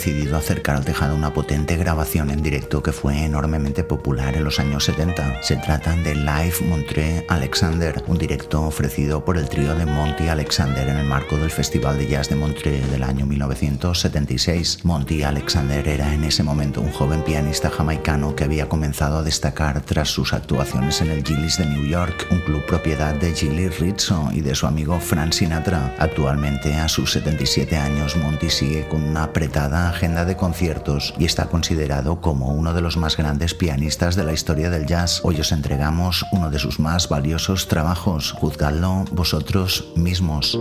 Decidido acercar al tejado una potente grabación en directo que fue enormemente popular en los años 70. Se trata de Live Montreux Alexander, un directo ofrecido por el trío de Monty Alexander en el marco del Festival de Jazz de Montreux del año 1976. Monty Alexander era en ese momento un joven pianista jamaicano que había comenzado a destacar tras sus actuaciones en el Gillies de New York, un club propiedad de Gilly Rizzo y de su amigo Frank Sinatra. Actualmente, a sus 77 años, Monty sigue con una apretada agenda de conciertos y está considerado como uno de los más grandes pianistas de la historia del jazz. Hoy os entregamos uno de sus más valiosos trabajos. Juzgadlo vosotros mismos.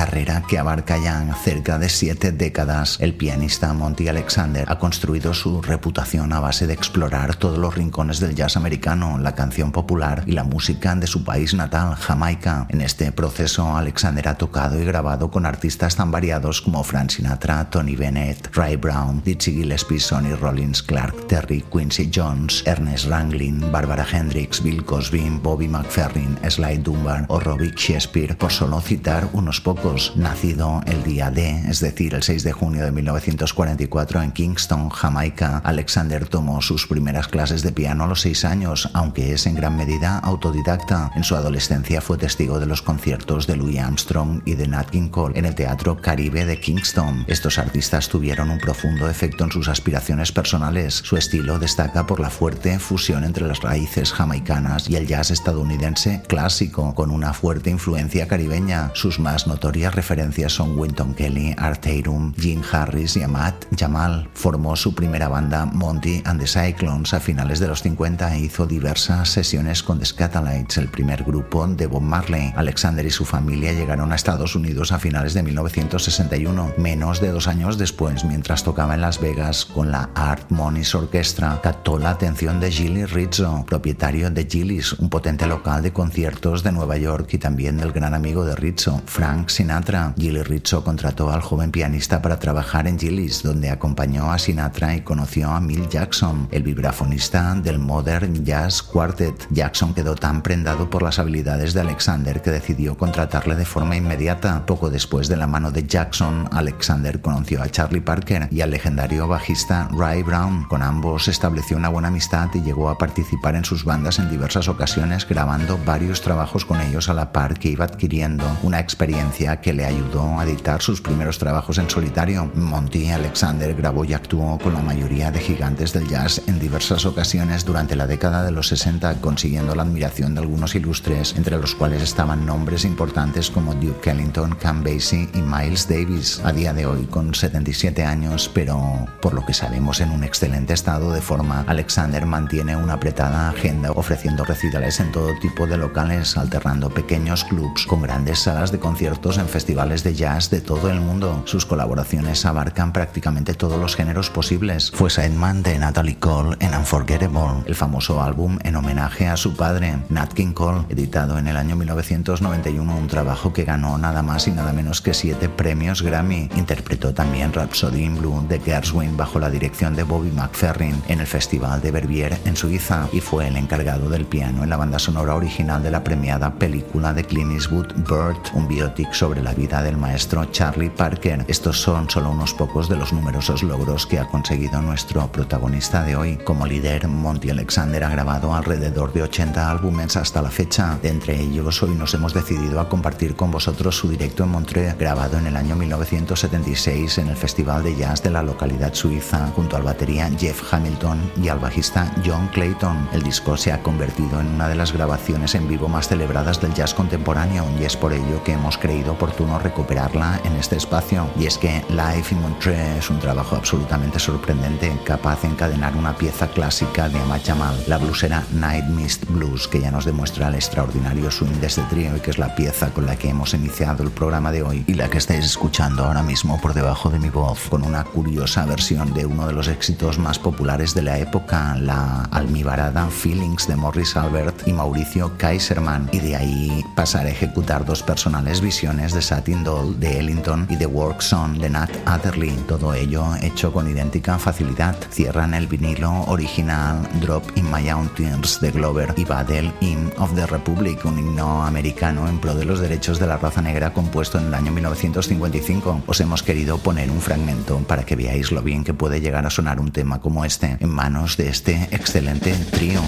Carrera que abarca ya cerca de siete décadas, el pianista Monty Alexander ha construido su reputación a base de explorar todos los rincones del jazz americano, la canción popular y la música de su país natal, Jamaica. En este proceso, Alexander ha tocado y grabado con artistas tan variados como Frank Sinatra, Tony Bennett, Ray Brown, Dizzy Gillespie, Sonny Rollins, Clark Terry, Quincy Jones, Ernest Ranglin, Barbara Hendricks, Bill Cosby, Bobby McFerrin, Sly Dunbar o Robbie Shakespeare, por solo citar unos pocos. Nacido el día D, es decir, el 6 de junio de 1944 en Kingston, Jamaica, Alexander tomó sus primeras clases de piano a los 6 años, aunque es en gran medida autodidacta. En su adolescencia fue testigo de los conciertos de Louis Armstrong y de Nat King Cole en el Teatro Caribe de Kingston. Estos artistas tuvieron un profundo efecto en sus aspiraciones personales. Su estilo destaca por la fuerte fusión entre las raíces jamaicanas y el jazz estadounidense clásico, con una fuerte influencia caribeña. Sus más notorios notorias referencias son Winton Kelly, Art Tatum, Jim Harris y Ahmad Jamal. Formó su primera banda Monty and the Cyclones a finales de los 50 e hizo diversas sesiones con The Scatolites, el primer grupo de Bob Marley. Alexander y su familia llegaron a Estados Unidos a finales de 1961, menos de dos años después, mientras tocaba en Las Vegas con la Art Monies Orchestra, captó la atención de Gilly Rizzo, propietario de Gilly's, un potente local de conciertos de Nueva York y también del gran amigo de Rizzo, Frank Sinatra. Gilly Rizzo contrató al joven pianista para trabajar en Gilly's, donde acompañó a Sinatra y conoció a Mill Jackson, el vibrafonista del Modern Jazz Quartet. Jackson quedó tan prendado por las habilidades de Alexander que decidió contratarle de forma inmediata. Poco después de la mano de Jackson, Alexander conoció a Charlie Parker y al legendario bajista Ray Brown. Con ambos estableció una buena amistad y llegó a participar en sus bandas en diversas ocasiones, grabando varios trabajos con ellos a la par que iba adquiriendo una experiencia que le ayudó a editar sus primeros trabajos en solitario. Monty Alexander grabó y actuó con la mayoría de gigantes del jazz en diversas ocasiones durante la década de los 60, consiguiendo la admiración de algunos ilustres, entre los cuales estaban nombres importantes como Duke Ellington, Cam Basie y Miles Davis. A día de hoy, con 77 años, pero por lo que sabemos en un excelente estado de forma, Alexander mantiene una apretada agenda ofreciendo recitales en todo tipo de locales, alternando pequeños clubs con grandes salas de conciertos en festivales de jazz de todo el mundo. Sus colaboraciones abarcan prácticamente todos los géneros posibles. Fue sideman de Natalie Cole en Unforgettable, el famoso álbum en homenaje a su padre, Nat King Cole, editado en el año 1991, un trabajo que ganó nada más y nada menos que siete premios Grammy. Interpretó también Rhapsody in Blue de Gershwin bajo la dirección de Bobby McFerrin en el Festival de Verbier en Suiza y fue el encargado del piano en la banda sonora original de la premiada película de Clint Eastwood Bird, un biotic sobre la vida del maestro Charlie Parker. Estos son solo unos pocos de los numerosos logros que ha conseguido nuestro protagonista de hoy. Como líder, Monty Alexander ha grabado alrededor de 80 álbumes hasta la fecha. De entre ellos, hoy nos hemos decidido a compartir con vosotros su directo en Montreux, grabado en el año 1976 en el Festival de Jazz de la localidad suiza, junto al batería Jeff Hamilton y al bajista John Clayton. El disco se ha convertido en una de las grabaciones en vivo más celebradas del jazz contemporáneo y es por ello que hemos creído oportuno recuperarla en este espacio. Y es que Live in Montreux es un trabajo absolutamente sorprendente, capaz de encadenar una pieza clásica de Ahmad Jamal, la blusera Night Mist Blues, que ya nos demuestra el extraordinario swing de este trío y que es la pieza con la que hemos iniciado el programa de hoy y la que estáis escuchando ahora mismo por debajo de mi voz, con una curiosa versión de uno de los éxitos más populares de la época, la almibarada Feelings de Morris Albert y Mauricio Kaiserman, y de ahí pasar a ejecutar dos personales visiones de Satin Doll de Ellington y The Work Song de Nat Adderley, todo ello hecho con idéntica facilidad. Cierran el vinilo original Drop in My Mountains de Glover y Battle Hymn of the Republic, un himno americano en pro de los derechos de la raza negra compuesto en el año 1955. Os hemos querido poner un fragmento para que veáis lo bien que puede llegar a sonar un tema como este en manos de este excelente trío.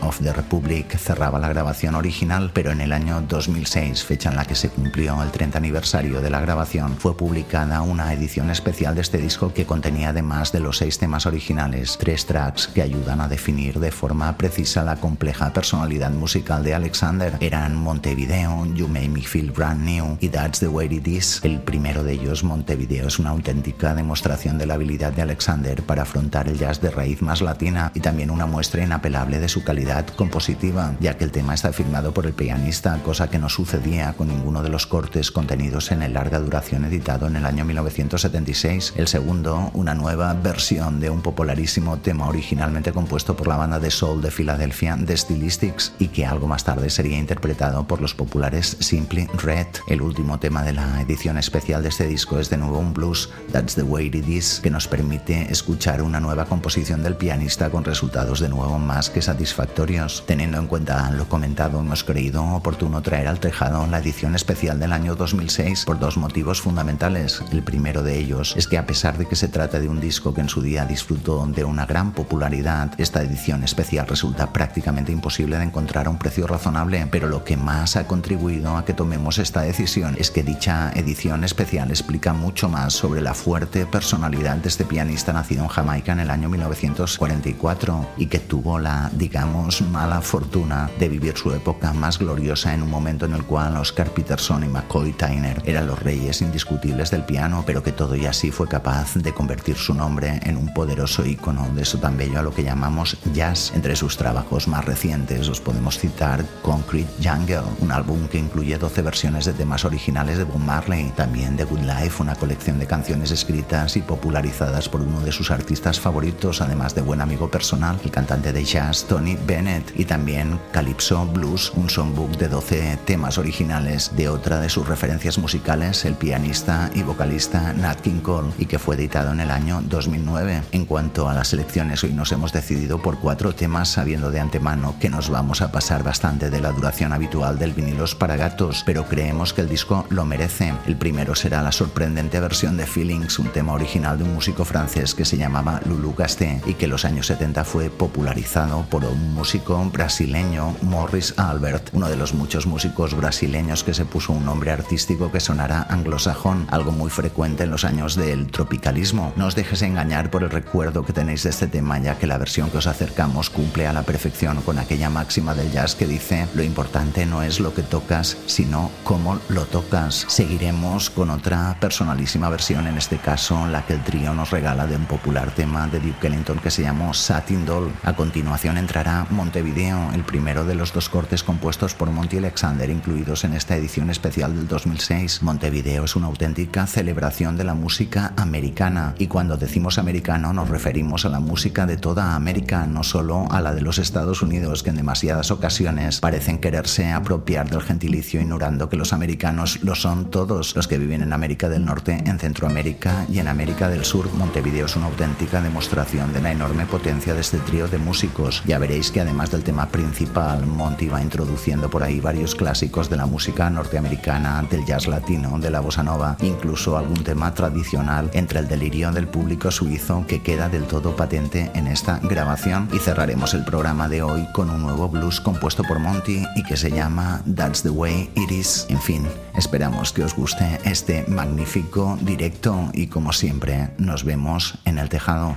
Of the Republic cerraba la grabación original, pero en el año 2006, fecha en la que se cumplió el 30 aniversario de la grabación, fue publicada una edición especial de este disco que contenía además de los seis temas originales, tres tracks que ayudan a definir de forma precisa la compleja personalidad musical de Alexander. Eran Montevideo, You Make Me Feel Brand New y That's the Way It Is. El primero de ellos, Montevideo, es una auténtica demostración de la habilidad de Alexander para afrontar el jazz de raíz más latina y también una muestra inapelable de su calidad compositiva, ya que el tema está firmado por el pianista, cosa que no sucedía con ninguno de los cortes contenidos en el larga duración editado en el año 1976. El segundo, una nueva versión de un popularísimo tema originalmente compuesto por la banda de soul de Filadelfia, The Stylistics, y que algo más tarde sería interpretado por los populares Simply Red. El último tema de la edición especial de este disco es de nuevo un blues, That's the Way It Is, que nos permite escuchar una nueva composición del pianista con resultados de nuevo más que satisfactorios. Teniendo en cuenta lo comentado, hemos creído oportuno traer al tejado la edición especial del año 2006 por dos motivos fundamentales. El primero de ellos es que a pesar de que se trata de un disco que en su día disfrutó de una gran popularidad, esta edición especial resulta prácticamente imposible de encontrar a un precio razonable, pero lo que más ha contribuido a que tomemos esta decisión es que dicha edición especial explica mucho más sobre la fuerte personalidad de este pianista nacido en Jamaica en el año 1944 y que tuvo la, digamos, mala fortuna de vivir su época más gloriosa en un momento en el cual Oscar Peterson y McCoy Tyner eran los reyes indiscutibles del piano, pero que todo y así fue capaz de convertir su nombre en un poderoso icono de eso tan bello a lo que llamamos jazz. Entre sus trabajos más recientes os podemos citar Concrete Jungle, un álbum que incluye 12 versiones de temas originales de Bob Marley, también The Good Life, una colección de canciones escritas y popularizadas por uno de sus artistas favoritos, además de buen amigo personal, el cantante de jazz Tony Bennett, y también Calypso Blues, un songbook de 12 temas originales de otra de sus referencias musicales, el pianista y vocalista Nat King Cole, y que fue editado en el año 2009. En cuanto a las elecciones, hoy nos hemos decidido por cuatro temas, sabiendo de antemano que nos vamos a pasar bastante de la duración habitual del vinilos para gatos, pero creemos que el disco lo merece. El primero será la sorprendente versión de Feelings, un tema original de un músico francés que se llamaba Lulu Gasté y que en los años 70 fue popularizado por un músico brasileño, Morris Albert, uno de los muchos músicos brasileños que se puso un nombre artístico que sonará anglosajón, algo muy frecuente en los años del tropicalismo. No os dejes engañar por el recuerdo que tenéis de este tema, ya que la versión que os acercamos cumple a la perfección con aquella máxima del jazz que dice lo importante no es lo que tocas, sino cómo lo tocas. Seguiremos con otra personalísima versión, en este caso la que el trío nos regala de un popular tema de Duke Ellington que se llamó Satin Doll. A continuación entrará Montevideo, el primero de los dos cortes compuestos por Monty Alexander incluidos en esta edición especial del 2006. Montevideo es una auténtica celebración de la música americana y cuando decimos americano nos referimos a la música de toda América, no solo a la de los Estados Unidos que en demasiadas ocasiones parecen quererse apropiar del gentilicio ignorando que los americanos lo son todos los que viven en América del Norte, en Centroamérica y en América del Sur. Montevideo es una auténtica demostración de la enorme potencia de este trío de músicos. Ya veréis que además del tema principal, Monty va introduciendo por ahí varios clásicos de la música norteamericana, del jazz latino, de la bossa nova, incluso algún tema tradicional entre el delirio del público suizo que queda del todo patente en esta grabación. Y cerraremos el programa de hoy con un nuevo blues compuesto por Monty y que se llama That's the Way It Is. En fin, esperamos que os guste este magnífico directo y como siempre nos vemos en el tejado.